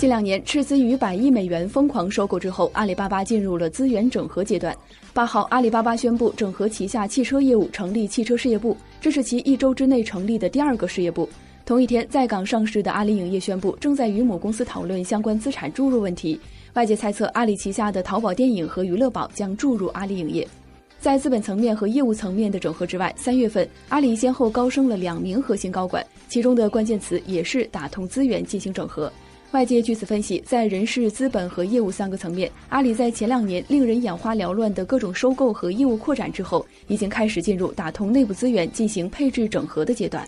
近两年，斥资逾百亿美元疯狂收购之后，阿里巴巴进入了资源整合阶段。八号，阿里巴巴宣布整合旗下汽车业务，成立汽车事业部，这是其一周之内成立的第二个事业部。同一天，在港上市的阿里影业宣布，正在与母公司讨论相关资产注入问题。外界猜测，阿里旗下的淘宝电影和娱乐宝将注入阿里影业。在资本层面和业务层面的整合之外，三月份，阿里先后高升了两名核心高管，其中的关键词也是打通资源进行整合。外界据此分析，在人事、资本和业务三个层面，阿里在前两年令人眼花缭乱的各种收购和业务扩展之后，已经开始进入打通内部资源、进行配置整合的阶段。